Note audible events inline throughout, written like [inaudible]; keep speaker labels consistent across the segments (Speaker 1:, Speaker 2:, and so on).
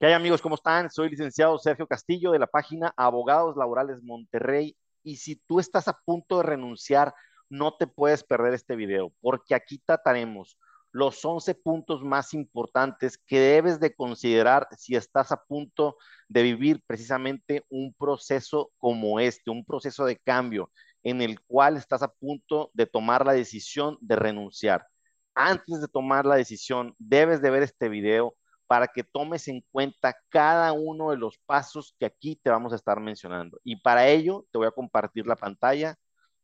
Speaker 1: ¿Qué hay amigos? ¿Cómo están? Soy licenciado Sergio Castillo de la página Abogados Laborales Monterrey y si tú estás a punto de renunciar, no te puedes perder este video porque aquí trataremos los 11 puntos más importantes que debes de considerar si estás a punto de vivir precisamente un proceso como este, un proceso de cambio en el cual estás a punto de tomar la decisión de renunciar. Antes de tomar la decisión, debes de ver este video para que tomes en cuenta cada uno de los pasos que aquí te vamos a estar mencionando. Y para ello te voy a compartir la pantalla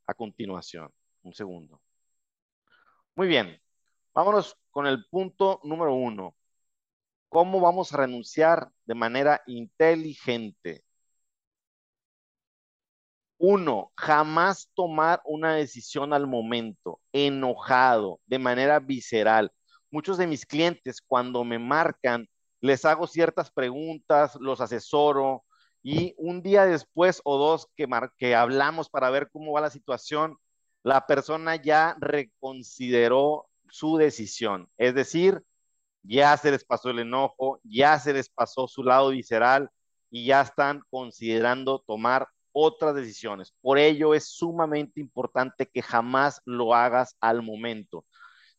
Speaker 1: a continuación. Un segundo. Muy bien, vámonos con el punto número uno. ¿Cómo vamos a renunciar de manera inteligente? Uno, jamás tomar una decisión al momento, enojado, de manera visceral muchos de mis clientes cuando me marcan, les hago ciertas preguntas, los asesoro y un día después o dos que, que hablamos para ver cómo va la situación, la persona ya reconsideró su decisión. Es decir, ya se les pasó el enojo, ya se les pasó su lado visceral y ya están considerando tomar otras decisiones. Por ello es sumamente importante que jamás lo hagas al momento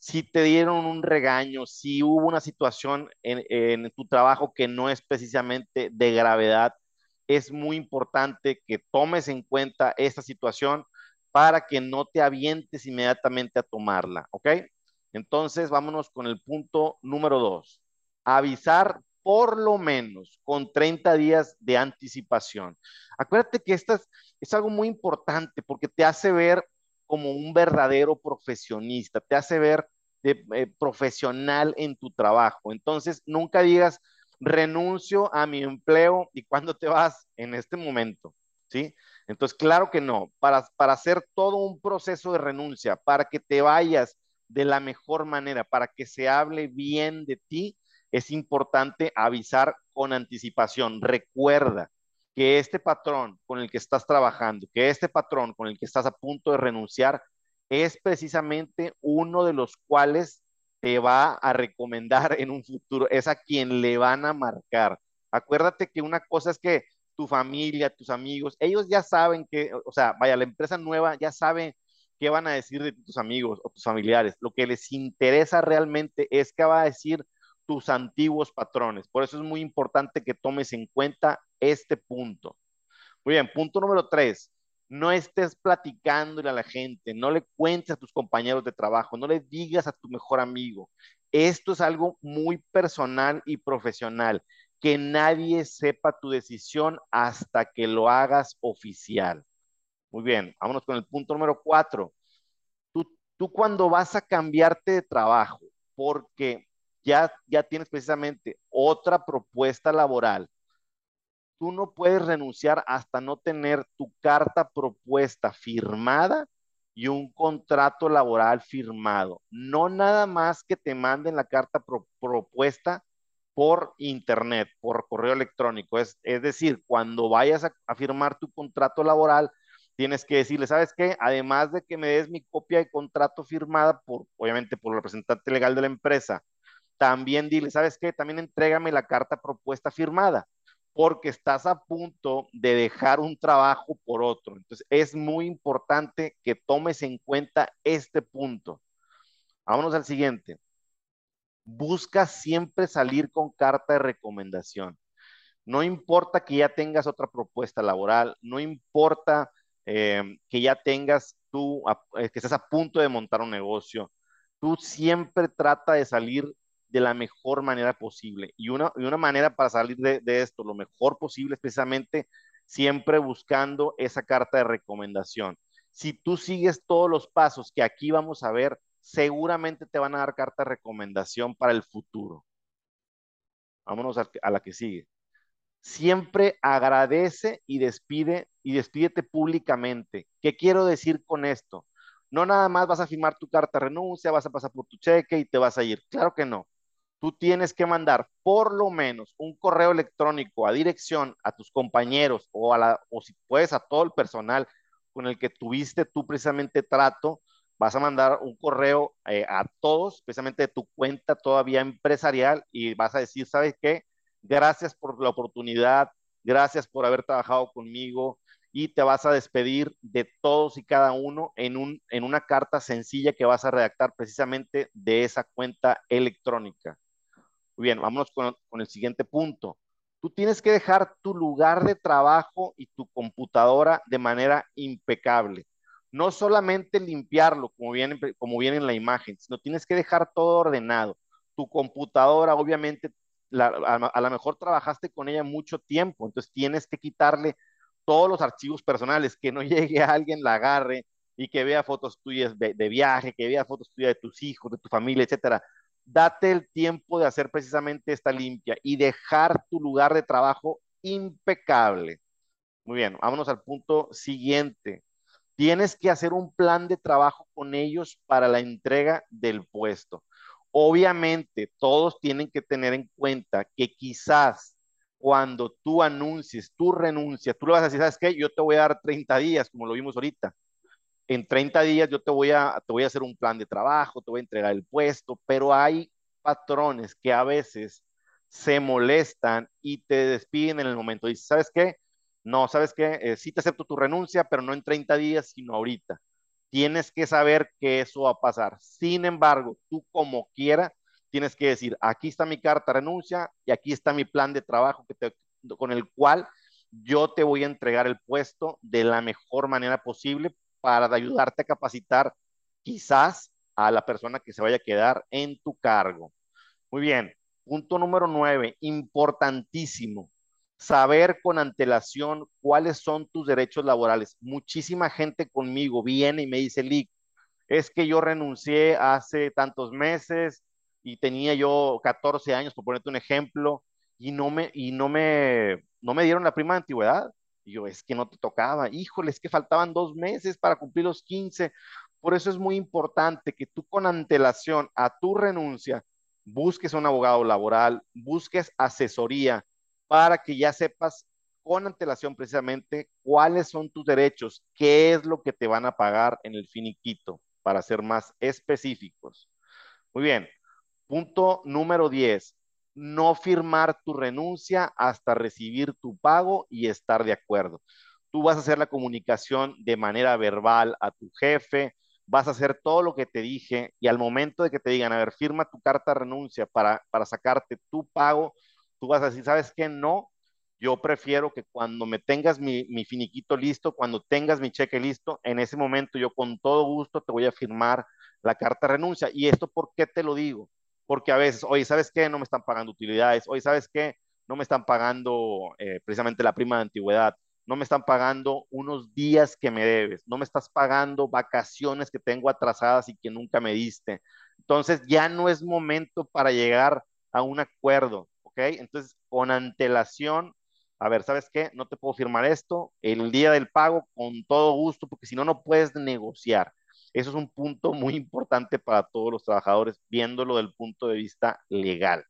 Speaker 1: si te dieron un regaño, si hubo una situación en, tu trabajo que no es precisamente de gravedad, es muy importante que tomes en cuenta esta situación para que no te avientes inmediatamente a tomarla, ¿ok? Entonces, vámonos con el punto número dos. Avisar por lo menos con 30 días de anticipación. Acuérdate que esto es, es algo muy importante porque te hace ver como un verdadero profesionista, te hace ver eh, profesional en tu trabajo. Entonces, nunca digas, renuncio a mi empleo y cuando te vas en este momento, ¿sí? Entonces, claro que no, para, para hacer todo un proceso de renuncia, para que te vayas de la mejor manera, para que se hable bien de ti, es importante avisar con anticipación. Recuerda, que este patrón con el que estás trabajando, que este patrón con el que estás a punto de renunciar, es precisamente uno de los cuales te va a recomendar en un futuro, es a quien le van a marcar. Acuérdate que una cosa es que tu familia, tus amigos, ellos ya saben que, o sea, vaya, la empresa nueva ya sabe qué van a decir de tus amigos o tus familiares. Lo que les interesa realmente es qué va a decir tus antiguos patrones. Por eso es muy importante que tomes en cuenta este punto. Muy bien, punto número tres. No estés platicándole a la gente, no le cuentes a tus compañeros de trabajo, no le digas a tu mejor amigo. Esto es algo muy personal y profesional. Que nadie sepa tu decisión hasta que lo hagas oficial. Muy bien, vámonos con el punto número cuatro. Tú, tú cuando vas a cambiarte de trabajo, porque ya, ya tienes precisamente otra propuesta laboral, tú no puedes renunciar hasta no tener tu carta propuesta firmada y un contrato laboral firmado. No nada más que te manden la carta propuesta por internet, por correo electrónico. Es, decir, cuando vayas a, a, firmar tu contrato laboral, tienes que decirle, ¿sabes qué? Además de que me des mi copia de contrato firmada por, obviamente, por el representante legal de la empresa, también dile, ¿sabes qué? También entrégame la carta propuesta firmada, porque estás a punto de dejar un trabajo por otro. Entonces, es muy importante que tomes en cuenta este punto. Vámonos al siguiente. Busca siempre salir con carta de recomendación. No importa que ya tengas otra propuesta laboral, no importa eh, que ya tengas tú, eh, que estés a punto de montar un negocio, tú siempre trata de salir de la mejor manera posible. Y una, y una manera para salir de, de, esto, lo mejor posible, es precisamente siempre buscando esa carta de recomendación. Si tú sigues todos los pasos que aquí vamos a ver, seguramente te van a dar carta de recomendación para el futuro. Vámonos a, a la que sigue. Siempre agradece y despide y despídete públicamente. ¿Qué quiero decir con esto? No nada más vas a firmar tu carta de renuncia, vas a pasar por tu cheque y te vas a ir. Claro que no tú tienes que mandar por lo menos un correo electrónico a dirección a tus compañeros o, a la, o si puedes a todo el personal con el que tuviste tú precisamente trato, vas a mandar un correo eh, a todos, precisamente de tu cuenta todavía empresarial y vas a decir, ¿sabes qué? gracias por la oportunidad, gracias por haber trabajado conmigo y te vas a despedir de todos y cada uno en, un, en una carta sencilla que vas a redactar precisamente de esa cuenta electrónica. Muy bien, vámonos con, el siguiente punto. Tú tienes que dejar tu lugar de trabajo y tu computadora de manera impecable. No solamente limpiarlo, como viene, como viene en la imagen, sino tienes que dejar todo ordenado. Tu computadora, obviamente, a, lo mejor trabajaste con ella mucho tiempo, entonces tienes que quitarle todos los archivos personales, que no [laughs] llegue a alguien, la agarre y que vea fotos tuyas de, de viaje, que vea fotos tuyas de tus hijos, de tu familia, etcétera date el tiempo de hacer precisamente esta limpia y dejar tu lugar de trabajo impecable. Muy bien, vámonos al punto siguiente. Tienes que hacer un plan de trabajo con ellos para la entrega del puesto. Obviamente, todos tienen que tener en cuenta que quizás cuando tú anuncies tu renuncia, tú le vas a decir, ¿sabes qué? Yo te voy a dar 30 días, como lo vimos ahorita en 30 días yo te voy a, te voy a hacer un plan de trabajo, te voy a entregar el puesto, pero hay patrones que a veces se molestan y te despiden en el momento. Y ¿sabes qué? No, ¿sabes qué? Eh, sí te acepto tu renuncia, pero no en 30 días, sino ahorita. Tienes que saber que eso va a pasar. Sin embargo, tú como quiera, tienes que decir, aquí está mi carta renuncia y aquí está mi plan de trabajo que te, con el cual yo te voy a entregar el puesto de la mejor manera posible para ayudarte a capacitar quizás a la persona que se vaya a quedar en tu cargo. Muy bien, punto número nueve, importantísimo, saber con antelación cuáles son tus derechos laborales. Muchísima gente conmigo viene y me dice, Lick, es que yo renuncié hace tantos meses y tenía yo 14 años, por ponerte un ejemplo, y no me, y no me, no me dieron la prima de antigüedad. Y yo, es que no te tocaba, híjole, es que faltaban dos meses para cumplir los 15. Por eso es muy importante que tú con antelación a tu renuncia busques un abogado laboral, busques asesoría para que ya sepas con antelación precisamente cuáles son tus derechos, qué es lo que te van a pagar en el finiquito, para ser más específicos. Muy bien. Punto número 10 no firmar tu renuncia hasta recibir tu pago y estar de acuerdo. Tú vas a hacer la comunicación de manera verbal a tu jefe, vas a hacer todo lo que te dije y al momento de que te digan, a ver, firma tu carta renuncia para, para sacarte tu pago, tú vas a decir, ¿sabes qué? No, yo prefiero que cuando me tengas mi, finiquito listo, cuando tengas mi cheque listo, en ese momento yo con todo gusto te voy a firmar la carta renuncia. ¿Y esto por qué te lo digo? Porque a veces, oye, ¿sabes qué? No me están pagando utilidades, oye, ¿sabes qué? No me están pagando eh, precisamente la prima de antigüedad, no me están pagando unos días que me debes, no me estás pagando vacaciones que tengo atrasadas y que nunca me diste. Entonces ya no es momento para llegar a un acuerdo, ¿ok? Entonces, con antelación, a ver, ¿sabes qué? No te puedo firmar esto el día del pago con todo gusto, porque si no, no puedes negociar. Eso es un punto muy importante para todos los trabajadores, viéndolo del punto de vista legal.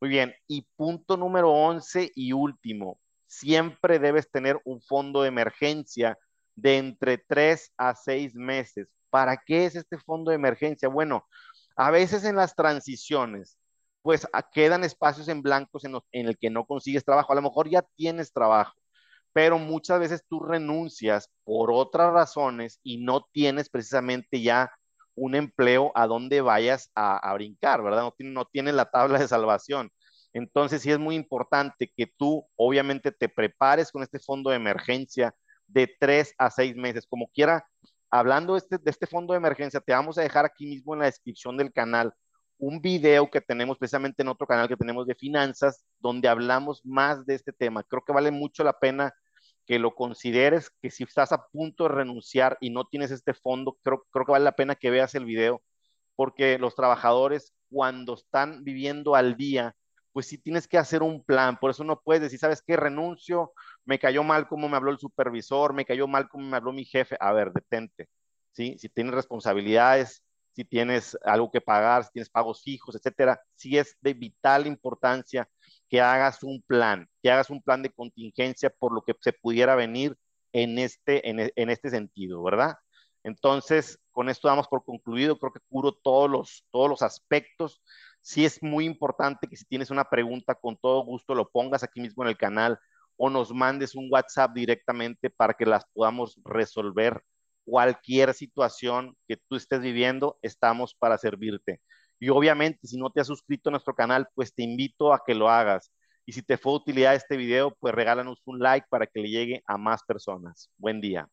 Speaker 1: Muy bien, y punto número 11 y último, siempre debes tener un fondo de emergencia de entre 3 a 6 meses. ¿Para qué es este fondo de emergencia? Bueno, a veces en las transiciones, pues quedan espacios en blancos en, en el que no consigues trabajo. A lo mejor ya tienes trabajo, pero muchas veces tú renuncias por otras razones y no tienes precisamente ya un empleo a donde vayas a, brincar, ¿verdad? No, no tienes la tabla de salvación. Entonces sí es muy importante que tú obviamente te prepares con este fondo de emergencia de tres a seis meses, como quiera. Hablando este, de este fondo de emergencia, te vamos a dejar aquí mismo en la descripción del canal un video que tenemos precisamente en otro canal que tenemos de finanzas, donde hablamos más de este tema. Creo que vale mucho la pena que lo consideres, que si estás a punto de renunciar y no tienes este fondo, creo, creo que vale la pena que veas el video, porque los trabajadores cuando están viviendo al día, pues sí tienes que hacer un plan, por eso no puedes decir, ¿sabes qué? Renuncio, me cayó mal como me habló el supervisor, me cayó mal como me habló mi jefe, a ver, detente, ¿sí? Si tienes responsabilidades, si tienes algo que pagar, si tienes pagos fijos, etcétera, sí es de vital importancia que hagas un plan, que hagas un plan de contingencia por lo que se pudiera venir en este, en, en este sentido, ¿verdad? Entonces, con esto damos por concluido, creo que curo todos los, todos los aspectos Sí es muy importante que si tienes una pregunta, con todo gusto lo pongas aquí mismo en el canal o nos mandes un WhatsApp directamente para que las podamos resolver. Cualquier situación que tú estés viviendo, estamos para servirte. Y obviamente, si no te has suscrito a nuestro canal, pues te invito a que lo hagas. Y si te fue de utilidad este video, pues regálanos un like para que le llegue a más personas. Buen día.